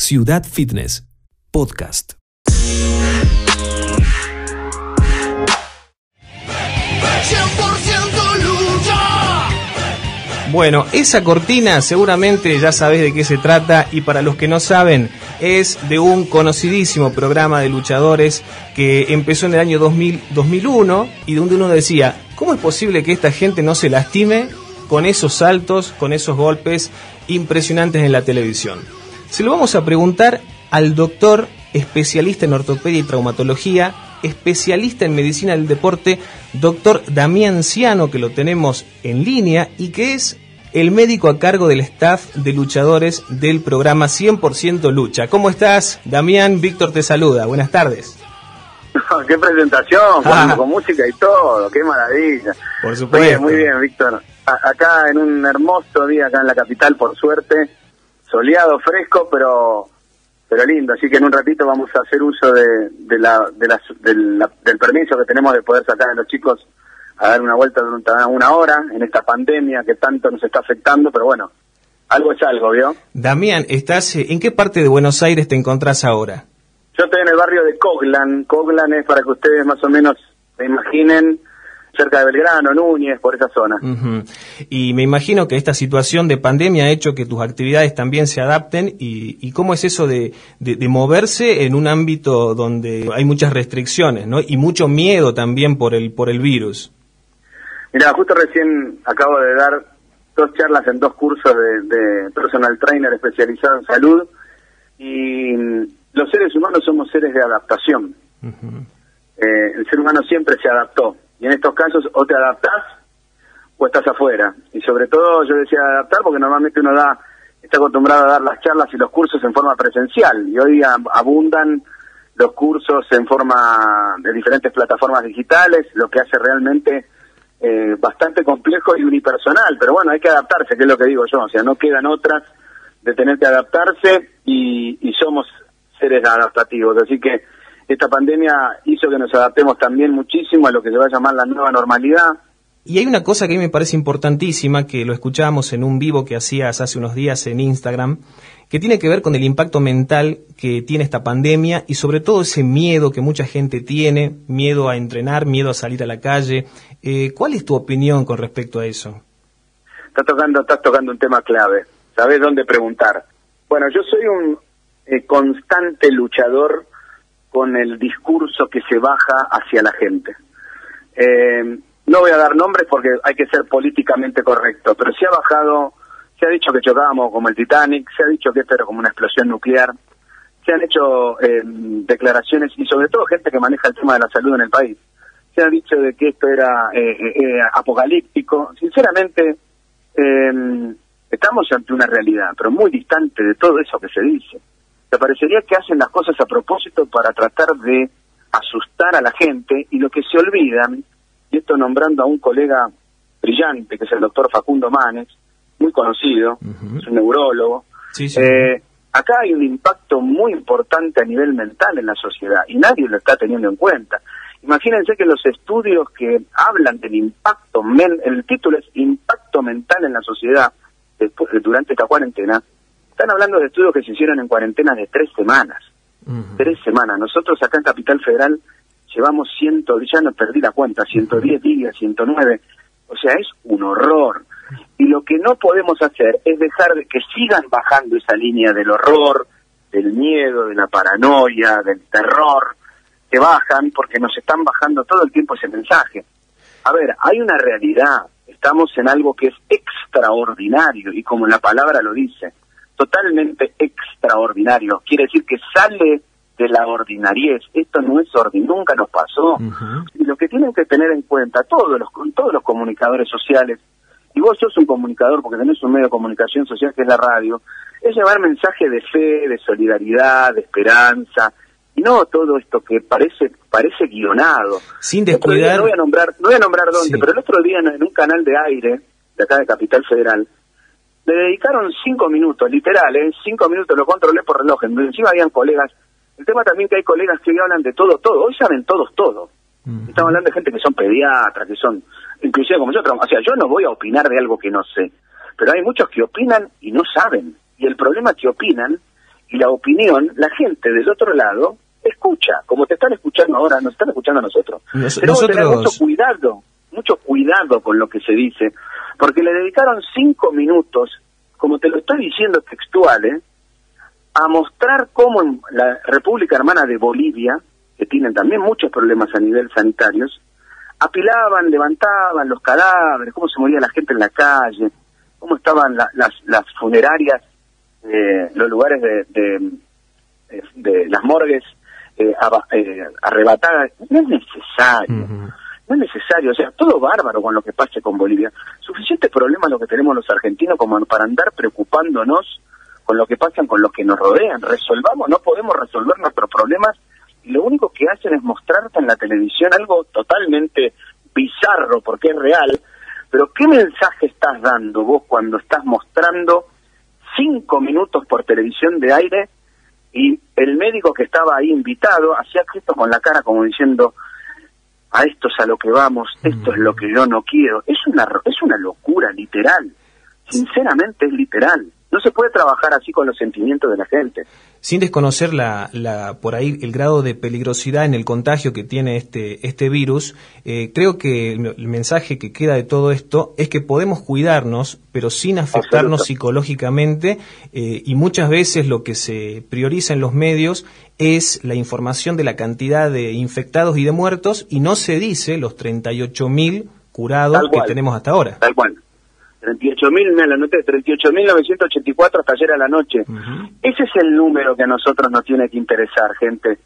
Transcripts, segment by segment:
Ciudad Fitness, podcast. Bueno, esa cortina seguramente ya sabés de qué se trata y para los que no saben es de un conocidísimo programa de luchadores que empezó en el año 2000, 2001 y donde uno decía, ¿cómo es posible que esta gente no se lastime con esos saltos, con esos golpes impresionantes en la televisión? Se lo vamos a preguntar al doctor especialista en ortopedia y traumatología, especialista en medicina del deporte, doctor Damián Ciano, que lo tenemos en línea y que es el médico a cargo del staff de luchadores del programa 100% Lucha. ¿Cómo estás, Damián? Víctor te saluda. Buenas tardes. qué presentación, con, Ah. con música y todo, qué maravilla. Por Muy supuesto. bien, muy bien, Víctor. A- acá en un hermoso día, acá en la capital, por suerte, soleado, fresco, pero pero lindo. Así que en un ratito vamos a hacer uso de, de la, de la- del la- del permiso que tenemos de poder sacar a los chicos a dar una vuelta durante una hora en esta pandemia que tanto nos está afectando, pero bueno, algo es algo, ¿vio? Damián, ¿estás, eh, ¿en qué parte de Buenos Aires te encontrás ahora? Yo estoy en el barrio de Coglan. Coglan es para que ustedes más o menos se imaginen cerca de Belgrano, Núñez, por esa zona. Ujú. Y me imagino que esta situación de pandemia ha hecho que tus actividades también se adapten. ¿Y, y cómo es eso de, de- de moverse en un ámbito donde hay muchas restricciones ¿no? y mucho miedo también por el, por el virus? Mira, justo recién acabo de dar dos charlas en dos cursos de, de personal trainer especializado en salud y mm, los seres humanos somos seres de adaptación. Eh, el ser humano siempre se adaptó y en estos casos o te adaptás o estás afuera. Y sobre todo yo decía adaptar porque normalmente uno da está acostumbrado a dar las charlas y los cursos en forma presencial y hoy ab- abundan los cursos en forma de diferentes plataformas digitales, lo que hace realmente eh, bastante complejo y unipersonal, pero bueno, hay que adaptarse, que es lo que digo yo, o sea, no quedan otras de tener que adaptarse y somos seres adaptativos, así que esta pandemia hizo que nos adaptemos también muchísimo a lo que se va a llamar la nueva normalidad, Y hay una cosa que a mí me parece importantísima, que lo escuchábamos en un vivo que hacías hace unos días en Instagram, que tiene que ver con el impacto mental que tiene esta pandemia y sobre todo ese miedo que mucha gente tiene, miedo a entrenar, miedo a salir a la calle. Eh, ¿Cuál es tu opinión con respecto a eso? estás tocando, estás tocando un tema clave. Sabes dónde preguntar. Bueno, yo soy un eh, constante luchador con el discurso que se baja hacia la gente. Eh, no voy a dar nombres porque hay que ser políticamente correcto, pero se ha bajado, se ha dicho que chocábamos como el Titanic, se ha dicho que esto era como una explosión nuclear, se han hecho eh, declaraciones y sobre todo gente que maneja el tema de la salud en el país. Se ha dicho de que esto era eh, eh, eh, apocalíptico. Sinceramente, eh, estamos ante una realidad, pero muy distante de todo eso que se dice. Me parecería que hacen las cosas a propósito para tratar de asustar a la gente y lo que se olvidan, y esto nombrando a un colega brillante, que es el doctor Facundo Manes, muy conocido, es un neurólogo, Sí, sí. eh, acá hay un impacto muy importante a nivel mental en la sociedad y nadie lo está teniendo en cuenta. Imagínense que los estudios que hablan del impacto, men- el título es Impacto mental en la sociedad después, durante esta cuarentena, están hablando de estudios que se hicieron en cuarentenas de tres semanas. Tres semanas. Nosotros acá en Capital Federal llevamos ciento, ya no perdí la cuenta, 110 días, 109. O sea, es un horror. Y lo que no podemos hacer es dejar de que sigan bajando esa línea del horror, del miedo, de la paranoia, del terror, que bajan porque nos están bajando todo el tiempo ese mensaje. A ver, hay una realidad, estamos en algo que es extraordinario y como la palabra lo dice, totalmente extraordinario. Quiere decir que sale de la ordinariez. Esto no es ordinario, nunca nos pasó. Y lo que tienen que tener en cuenta todos los todos los comunicadores sociales, y vos sos un comunicador porque tenés un medio de comunicación social que es la radio, es llevar mensaje de fe, de solidaridad, de esperanza, y no todo esto que parece parece guionado. Sin descuidar... no voy a nombrar, no voy a nombrar dónde, Sí. pero el otro día en, en un canal de aire de acá de Capital Federal le dedicaron cinco minutos, literal, ¿eh? cinco minutos, lo controlé por reloj, encima habían colegas, el tema también que hay colegas que hoy hablan de todo, todo, hoy saben todos todo, estamos hablando de gente que son pediatras, que son, inclusive como nosotros, o sea, yo no voy a opinar de algo que no sé, pero hay muchos que opinan y no saben, y el problema es que opinan y la opinión, la gente del otro lado escucha, como te están escuchando ahora, nos están escuchando a nosotros. Tenemos que tener mucho cuidado, mucho cuidado con lo que se dice, porque le dedicaron cinco minutos, como te lo estoy diciendo textual, ¿eh? A mostrar cómo en la República Hermana de Bolivia, que tienen también muchos problemas a nivel sanitarios, apilaban, levantaban los cadáveres, cómo se moría la gente en la calle, cómo estaban las, las funerarias, eh, los lugares de, de, las morgues eh, eh, arrebatadas. No es necesario. No es necesario, o sea, todo bárbaro con lo que pase con Bolivia. Suficiente problema lo que tenemos los argentinos como para andar preocupándonos con lo que pasa con los que nos rodean. Resolvamos, no podemos resolver nuestros problemas y lo único que hacen es mostrarte en la televisión algo totalmente bizarro porque es real. Pero ¿qué mensaje estás dando vos cuando estás mostrando cinco minutos por televisión de aire y el médico que estaba ahí invitado hacía esto con la cara como diciendo a esto es a lo que vamos, esto es lo que yo no quiero. Es una, es una locura, literal. Sinceramente es literal. No se puede trabajar así con los sentimientos de la gente. Sin desconocer la, la, por ahí el grado de peligrosidad en el contagio que tiene este, este virus, eh, creo que el, mensaje que queda de todo esto es que podemos cuidarnos, pero sin afectarnos psicológicamente, eh, y muchas veces lo que se prioriza en los medios es la información de la cantidad de infectados y de muertos, y no se dice los 38.000 curados que tenemos hasta ahora. Tal cual. 38.000, me la noté, 38.984 hasta ayer a la noche. Ese es el número que a nosotros nos tiene que interesar, gente.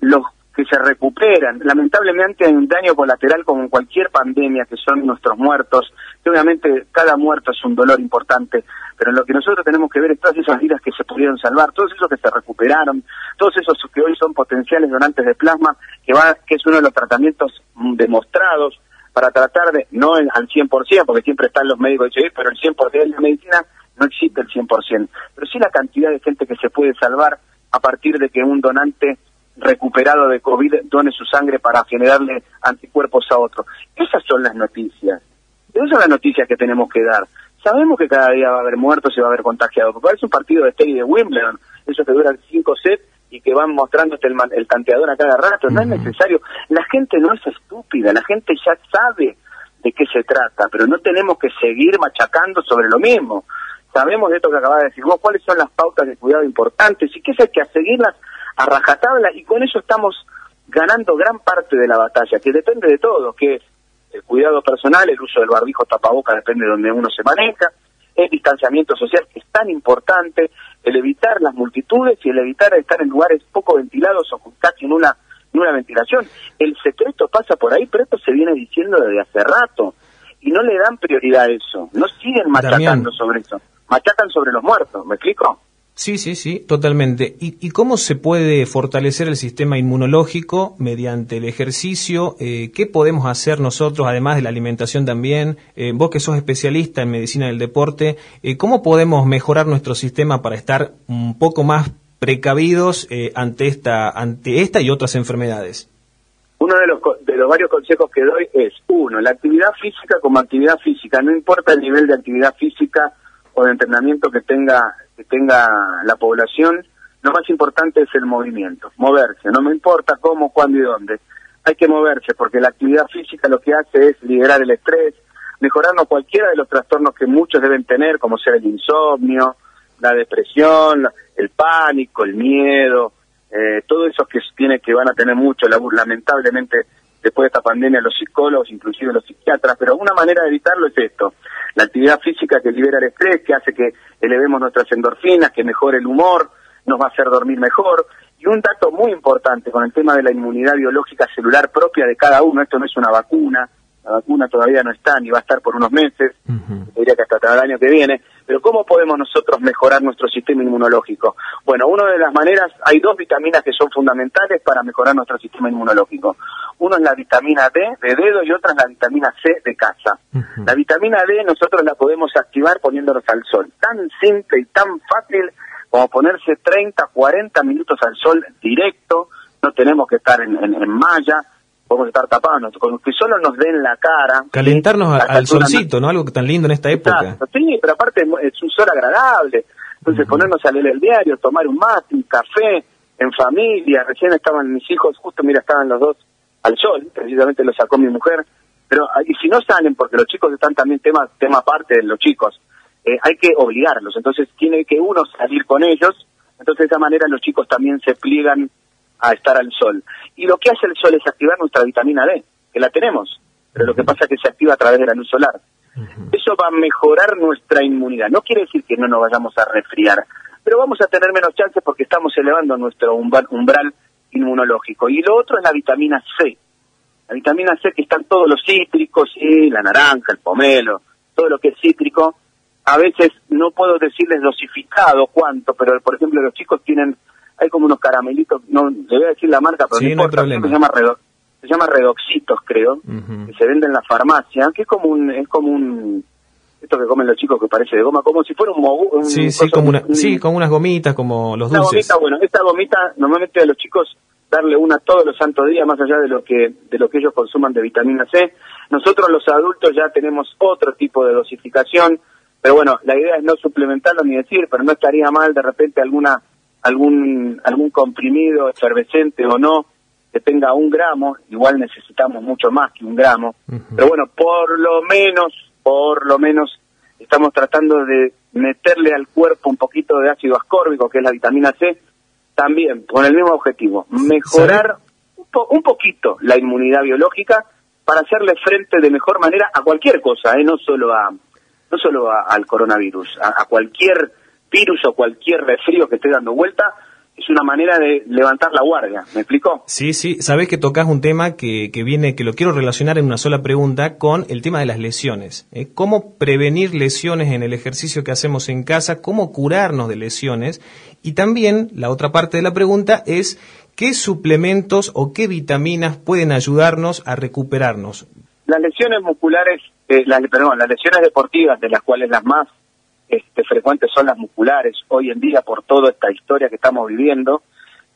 Los que se recuperan, lamentablemente hay un daño colateral como en cualquier pandemia, que son nuestros muertos, que obviamente cada muerto es un dolor importante, pero lo que nosotros tenemos que ver es todas esas vidas que se pudieron salvar, todos esos que se recuperaron, todos esos que hoy son potenciales donantes de plasma, que, va, que es uno de los tratamientos demostrados para tratar de, no al 100%, porque siempre están los médicos dicen, pero el 100% de la medicina no existe el 100%, pero sí la cantidad de gente que se puede salvar a partir de que un donante recuperado de COVID done su sangre para generarle anticuerpos a otro. Esas son las noticias. Esas son las noticias que tenemos que dar. Sabemos que cada día va a haber muertos y va a haber contagiados, porque parece un partido de tenis de Wimbledon, eso que dura cinco sets y que van mostrándote el, el tanteador a cada rato. No es necesario. La gente no es estúpida, la gente ya sabe de qué se trata, pero no tenemos que seguir machacando sobre lo mismo. Sabemos de esto que acabas de decir vos, cuáles son las pautas de cuidado importantes y que hay que seguirlas a rajatabla y con eso estamos ganando gran parte de la batalla, que depende de todo, que es el cuidado personal, el uso del barbijo tapaboca depende de donde uno se maneja, el distanciamiento social que es tan importante, el evitar las multitudes y el evitar estar en lugares poco ventilados o casi en una, en una ventilación. El secreto pasa por ahí, pero esto se viene diciendo desde hace rato y no le dan prioridad a eso, no siguen machacando sobre eso, machacan sobre los muertos, ¿me explico? Sí, sí, sí, totalmente. ¿Y, cómo se puede fortalecer el sistema inmunológico mediante el ejercicio? Eh, ¿Qué podemos hacer nosotros, además de la alimentación también? Eh, vos que sos especialista en medicina del deporte, eh, ¿cómo podemos mejorar nuestro sistema para estar un poco más precavidos ante, esta, ante esta y otras enfermedades? Uno de los, de los varios consejos que doy es, uno, la actividad física como actividad física, no importa el nivel de actividad física o de entrenamiento que tenga que tenga la población, lo más importante es el movimiento, moverse, no me importa cómo, cuándo y dónde. Hay que moverse porque la actividad física lo que hace es liberar el estrés, mejorarnos cualquiera de los trastornos que muchos deben tener, como ser el insomnio, la depresión, el pánico, el miedo, eh, todo eso que tiene que van a tener mucho, lamentablemente después de esta pandemia los psicólogos, inclusive los psiquiatras, pero una manera de evitarlo es esto, la actividad física que libera el estrés, que hace que elevemos nuestras endorfinas, que mejore el humor, nos va a hacer dormir mejor. Y un dato muy importante con el tema de la inmunidad biológica celular propia de cada uno, esto no es una vacuna, la vacuna todavía no está ni va a estar por unos meses, diría que hasta el año que viene, pero ¿cómo podemos nosotros mejorar nuestro sistema inmunológico? Bueno, una de las maneras, hay dos vitaminas que son fundamentales para mejorar nuestro sistema inmunológico. Uno es la vitamina D de dedo y otra es la vitamina C de casa. La vitamina D nosotros la podemos activar poniéndonos al sol. Tan simple y tan fácil como ponerse 30, 40 minutos al sol directo, no tenemos que estar en, en, malla, podemos estar tapados, con que solo nos den la cara. Calentarnos al solcito, no... Algo tan lindo en esta época. sí, pero aparte es un sol agradable. Entonces ponernos a leer el diario, tomar un mate, un café, en familia, recién estaban mis hijos, justo mira, estaban los dos al sol, precisamente lo sacó mi mujer, pero y si no salen, porque los chicos están también tema, tema aparte de los chicos, eh, hay que obligarlos, entonces tiene que uno salir con ellos, entonces de esa manera los chicos también se pliegan a estar al sol. Y lo que hace el sol es activar nuestra vitamina D, que la tenemos, pero lo que pasa es que se activa a través de la luz solar. Eso va a mejorar nuestra inmunidad. No quiere decir que no nos vayamos a resfriar, pero vamos a tener menos chances porque estamos elevando nuestro umbral inmunológico. Y lo otro es la vitamina C. La vitamina C que están todos los cítricos, sí, la naranja, el pomelo, todo lo que es cítrico. A veces no puedo decirles dosificado cuánto, pero por ejemplo los chicos tienen, hay como unos caramelitos, no le voy a decir la marca, pero no, importa, se llama se llama redoxitos creo, que se venden en la farmacia, que es como un, es como un esto que comen los chicos que parece de goma, como si fuera un mogu. sí, sí, como una, sí, como unas gomitas, como los dulces. Gomita, bueno, esta gomita normalmente a los chicos darle una todos los santos días, más allá de lo que de lo que ellos consuman de vitamina C. Nosotros los adultos ya tenemos otro tipo de dosificación, pero bueno, la idea es no suplementarlo ni decir, pero no estaría mal de repente alguna algún algún comprimido efervescente o no que tenga un gramo, igual necesitamos mucho más que un gramo, pero bueno, por lo menos por lo menos estamos tratando de meterle al cuerpo un poquito de ácido ascórbico, que es la vitamina C, también con el mismo objetivo, mejorar un, poquito la inmunidad biológica para hacerle frente de mejor manera a cualquier cosa, ¿eh? no solo a no solo al coronavirus, a cualquier virus o cualquier resfrío que esté dando vuelta, es una manera de levantar la guardia, ¿me explico? Sí, sí, sabes que tocas un tema que, que, viene, que lo quiero relacionar en una sola pregunta con el tema de las lesiones. ¿eh? ¿Cómo prevenir lesiones en el ejercicio que hacemos en casa? ¿Cómo curarnos de lesiones? Y también la otra parte de la pregunta es ¿qué suplementos o qué vitaminas pueden ayudarnos a recuperarnos? Las lesiones musculares, eh, las, perdón, las lesiones deportivas, de las cuales las más este, frecuentes son las musculares hoy en día por toda esta historia que estamos viviendo.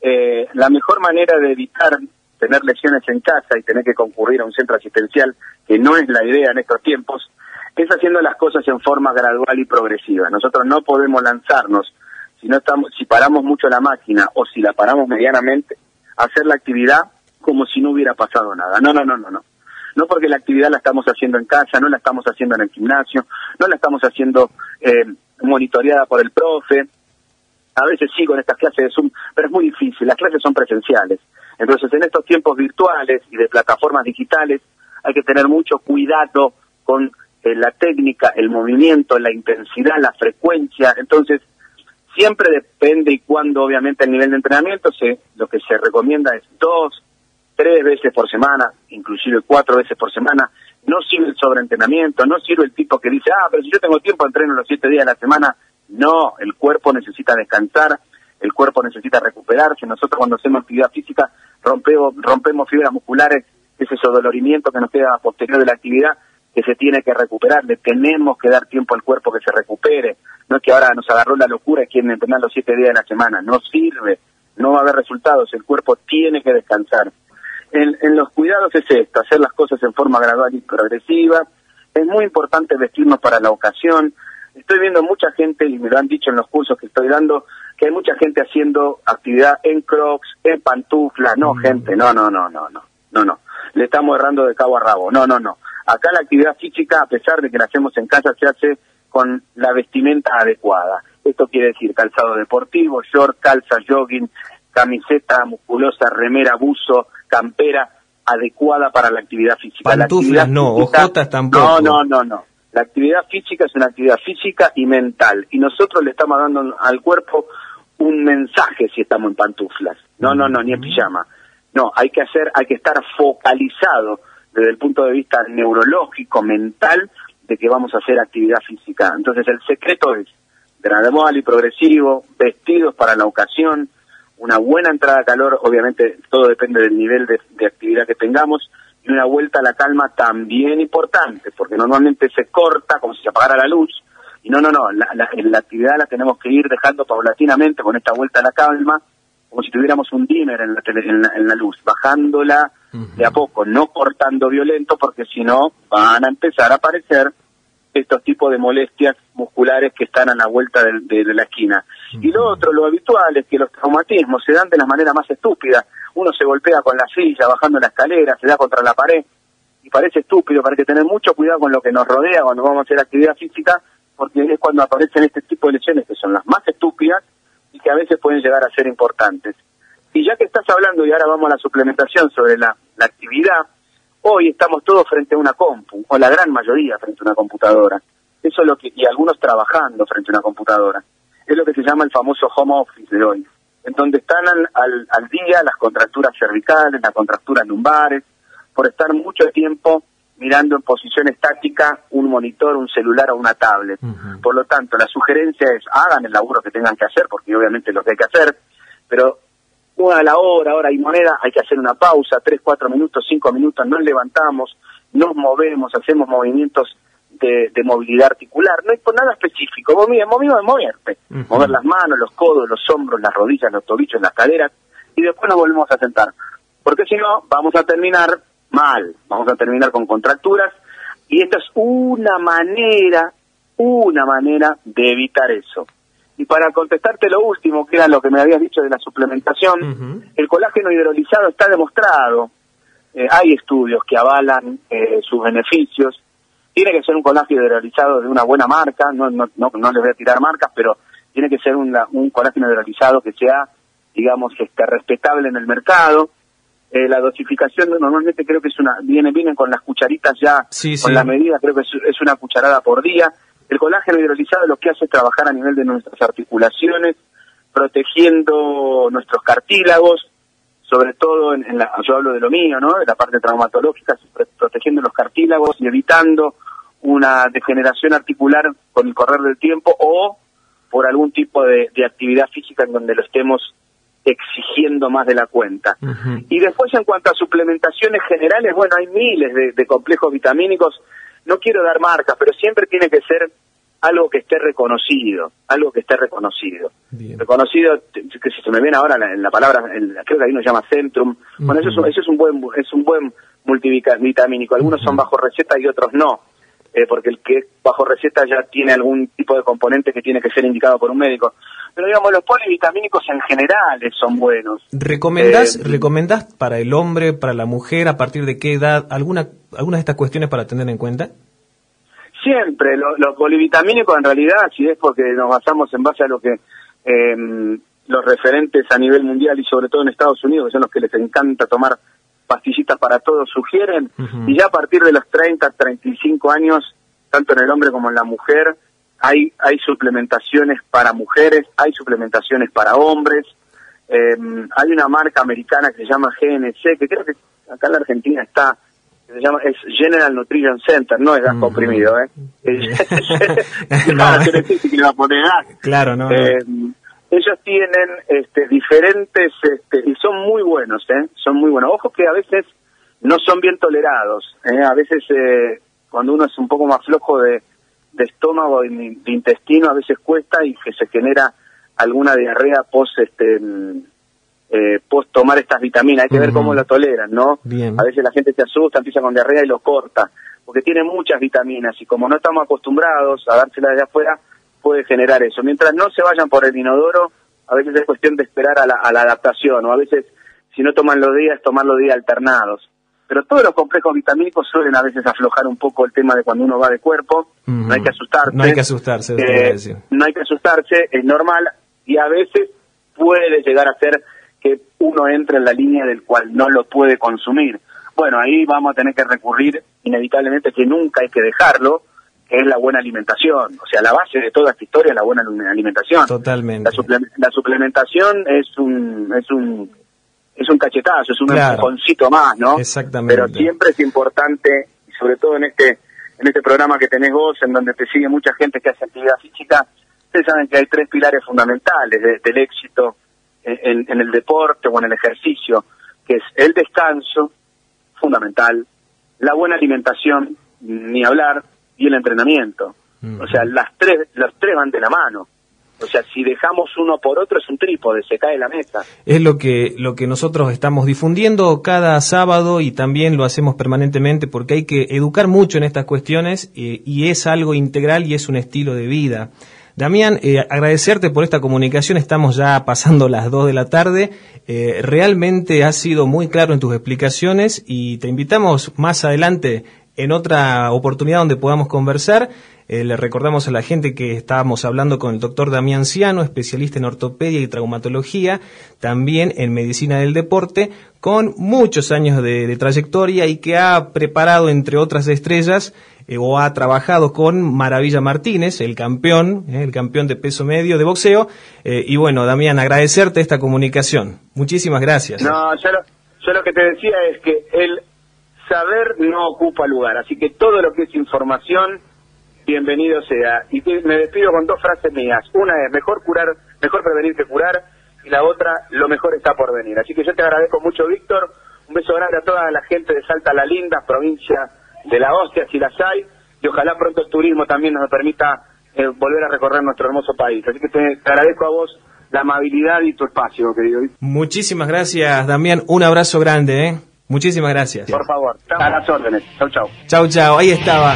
Eh, la mejor manera de evitar tener lesiones en casa y tener que concurrir a un centro asistencial, que no es la idea en estos tiempos, es haciendo las cosas en forma gradual y progresiva. Nosotros no podemos lanzarnos, si no estamos, si paramos mucho la máquina o si la paramos medianamente, hacer la actividad como si no hubiera pasado nada. No, no, no, no, no no porque la actividad la estamos haciendo en casa, no la estamos haciendo en el gimnasio, no la estamos haciendo eh, monitoreada por el profe. A veces sí con estas clases de Zoom, pero es muy difícil, las clases son presenciales. Entonces, en estos tiempos virtuales y de plataformas digitales, hay que tener mucho cuidado con eh, la técnica, el movimiento, la intensidad, la frecuencia. Entonces, siempre depende y cuando, obviamente, el nivel de entrenamiento, se, lo que se recomienda es dos, tres veces por semana, inclusive cuatro veces por semana. No sirve el sobreentrenamiento, no sirve el tipo que dice, ah, pero si yo tengo tiempo, entreno los siete días de la semana. No, el cuerpo necesita descansar, el cuerpo necesita recuperarse. Nosotros cuando hacemos actividad física rompemos, rompemos fibras musculares, es ese dolorimiento que nos queda posterior de la actividad que se tiene que recuperar, le tenemos que dar tiempo al cuerpo que se recupere, no es que ahora nos agarró la locura y quieren entrenar los siete días de la semana, no sirve, no va a haber resultados, el cuerpo tiene que descansar en, los cuidados es esto, hacer las cosas en forma gradual y progresiva. Es muy importante vestirnos para la ocasión. Estoy viendo mucha gente, y me lo han dicho en los cursos que estoy dando, que hay mucha gente haciendo actividad en crocs, en pantuflas. No, mm. gente, no, no, no, no, no, no, no. Le estamos errando de cabo a rabo. No, no, no. Acá la actividad física, a pesar de que la hacemos en casa, se hace con la vestimenta adecuada. Esto quiere decir calzado deportivo, short, calza, jogging, camiseta musculosa, remera, buzo, campera adecuada para la actividad física. Pantuflas no, ojotas tampoco. No, no, no, no. La actividad física es una actividad física y mental. Y nosotros le estamos dando al cuerpo un mensaje si estamos en pantuflas. No, no, no, ni en pijama. No, hay que hacer, hay que estar focalizado desde el punto de vista neurológico, mental, de que vamos a hacer actividad física. Entonces el secreto es gradual y progresivo, vestidos para la ocasión, una buena entrada a calor, obviamente todo depende del nivel de, actividad que tengamos, y una vuelta a la calma también importante, porque normalmente se corta como si se apagara la luz, y no, no, no, la, la, actividad la tenemos que ir dejando paulatinamente con esta vuelta a la calma, como si tuviéramos un dimmer en la, en la, luz, bajándola de a poco, no cortando violento, porque si no van a empezar a aparecer estos tipos de molestias musculares que están a la vuelta de, la esquina. Y lo otro, lo habitual es que los traumatismos se dan de la manera más estúpida. Uno se golpea con la silla, bajando la escalera, se da contra la pared, y parece estúpido, para que tener mucho cuidado con lo que nos rodea cuando vamos a hacer actividad física, porque es cuando aparecen este tipo de lesiones que son las más estúpidas y que a veces pueden llegar a ser importantes. Y ya que estás hablando, y ahora vamos a la suplementación sobre la, actividad, hoy estamos todos frente a una compu, o la gran mayoría frente a una computadora. Eso es lo que, y algunos trabajando frente a una computadora. Es lo que se llama el famoso home office de hoy, en donde están al, al día las contracturas cervicales, las contracturas lumbares, por estar mucho tiempo mirando en posición estática un monitor, un celular o una tablet. Por lo tanto, la sugerencia es hagan el laburo que tengan que hacer, porque obviamente lo que hay que hacer, pero una a la hora, hora y moneda, hay que hacer una pausa, tres, cuatro minutos, cinco minutos, nos levantamos, nos movemos, hacemos movimientos de, movilidad articular, no hay por nada específico, movido de moverte, mover las manos, los codos, los hombros, las rodillas, los tobillos, las caderas, y después nos volvemos a sentar. Porque si no, vamos a terminar mal, vamos a terminar con contracturas y esta es una manera, una manera de evitar eso. Y para contestarte lo último, que era lo que me habías dicho de la suplementación, el colágeno hidrolizado está demostrado, eh, hay estudios que avalan eh, sus beneficios, tiene que ser un colágeno hidrolizado de una buena marca, no, no, no, no les voy a tirar marcas, pero tiene que ser un colágeno hidrolizado que sea, digamos, este, respetable en el mercado, eh, la dosificación normalmente creo que es una, viene, vienen con las cucharitas ya, con la medida, creo que es, una cucharada por día. El colágeno hidrolizado lo que hace es trabajar a nivel de nuestras articulaciones, protegiendo nuestros cartílagos, sobre todo en, la, yo hablo de lo mío, ¿no? De la parte traumatológica, protegiendo los cartílagos y evitando una degeneración articular con el correr del tiempo o por algún tipo de actividad física en donde lo estemos exigiendo más de la cuenta. Y después en cuanto a suplementaciones generales, bueno, hay miles de, complejos vitamínicos, no quiero dar marcas, pero siempre tiene que ser algo que esté reconocido, algo que esté reconocido. Reconocido, que si se me viene ahora en la, palabra, creo que ahí nos llama Centrum, bueno, eso es, eso es un buen es un buen multivitamínico, algunos son bajo receta y otros no. Eh, porque el que es bajo receta ya tiene algún tipo de componente que tiene que ser indicado por un médico pero digamos, los polivitamínicos en general son buenos. ¿Recomendás, eh, para el hombre, para la mujer, a partir de qué edad, alguna, algunas de estas cuestiones para tener en cuenta? Siempre, los polivitamínicos en realidad, si es porque nos basamos en base a lo que em, los referentes a nivel mundial y sobre todo en Estados Unidos, que son los que les encanta tomar pastillitas para todos, sugieren, y ya a partir de los 30, 35 años, tanto en el hombre como en la mujer, hay, hay suplementaciones para mujeres, hay suplementaciones para hombres, eh, hay una marca americana que se llama GNC, que creo que acá en la Argentina está, se llama, es General Nutrition Center, no es gas comprimido, ¿eh? Claro, no. Eh, ellos tienen este, diferentes, este, y son muy buenos, ¿eh? Son muy buenos. Ojo que a veces no son bien tolerados, ¿eh? A veces eh, cuando uno es un poco más flojo de, de estómago y de intestino a veces cuesta y que se genera alguna diarrea post este mm, eh, post tomar estas vitaminas. Hay que ver cómo lo toleran no a veces la gente se asusta empieza con diarrea y lo corta porque tiene muchas vitaminas y como no estamos acostumbrados a dárselas de afuera puede generar eso. Mientras no se vayan por el inodoro a veces es cuestión de esperar a la, a la adaptación o a veces si no toman los días tomar los días alternados. Pero todos los complejos vitamínicos suelen a veces aflojar un poco el tema de cuando uno va de cuerpo, no hay que asustarse. No hay que asustarse, eh, no hay que asustarse, es normal y a veces puede llegar a ser que uno entre en la línea del cual no lo puede consumir. Bueno, ahí vamos a tener que recurrir inevitablemente que nunca hay que dejarlo, que es la buena alimentación. O sea, la base de toda esta historia es la buena alimentación. Totalmente. La, suplementación es un es un es un cachetazo, es un empujoncito más, ¿no? Exactamente. Pero siempre es importante, y sobre todo en este en este programa que tenés vos, en donde te sigue mucha gente que hace actividad física, ustedes saben que hay tres pilares fundamentales del éxito en, el deporte o en el ejercicio, que es el descanso, fundamental, la buena alimentación, ni hablar, y el entrenamiento. O sea, las tres, los tres van de la mano. O sea, si dejamos uno por otro es un trípode, se cae la mesa. Es lo que, lo que nosotros estamos difundiendo cada sábado y también lo hacemos permanentemente porque hay que educar mucho en estas cuestiones eh, y es algo integral y es un estilo de vida. Damián, eh, agradecerte por esta comunicación, estamos ya pasando las dos de la tarde, eh, realmente has sido muy claro en tus explicaciones y te invitamos más adelante en otra oportunidad donde podamos conversar. Eh, le recordamos a la gente que estábamos hablando con el doctor Damián Ciano, especialista en ortopedia y traumatología, también en medicina del deporte, con muchos años de trayectoria y que ha preparado, entre otras estrellas, eh, o ha trabajado con Maravilla Martínez, el campeón, eh, el campeón de peso medio de boxeo. Eh, y bueno, Damián, agradecerte esta comunicación. Muchísimas gracias. No, yo lo, yo lo que te decía es que el saber no ocupa lugar, así que todo lo que es información, bienvenido sea. Y me despido con dos frases mías. Una es mejor curar, mejor prevenir que curar, y la otra, lo mejor está por venir. Así que yo te agradezco mucho, Víctor. Un beso grande a toda la gente de Salta La Linda, provincia de la hostia si las hay, y ojalá pronto el turismo también nos permita eh, volver a recorrer nuestro hermoso país. Así que te, agradezco a vos la amabilidad y tu espacio, querido. Muchísimas gracias, Damián. Un abrazo grande, ¿eh? Muchísimas gracias. Por favor, a las órdenes. Chau, chau. Chau, chau. Ahí estaba.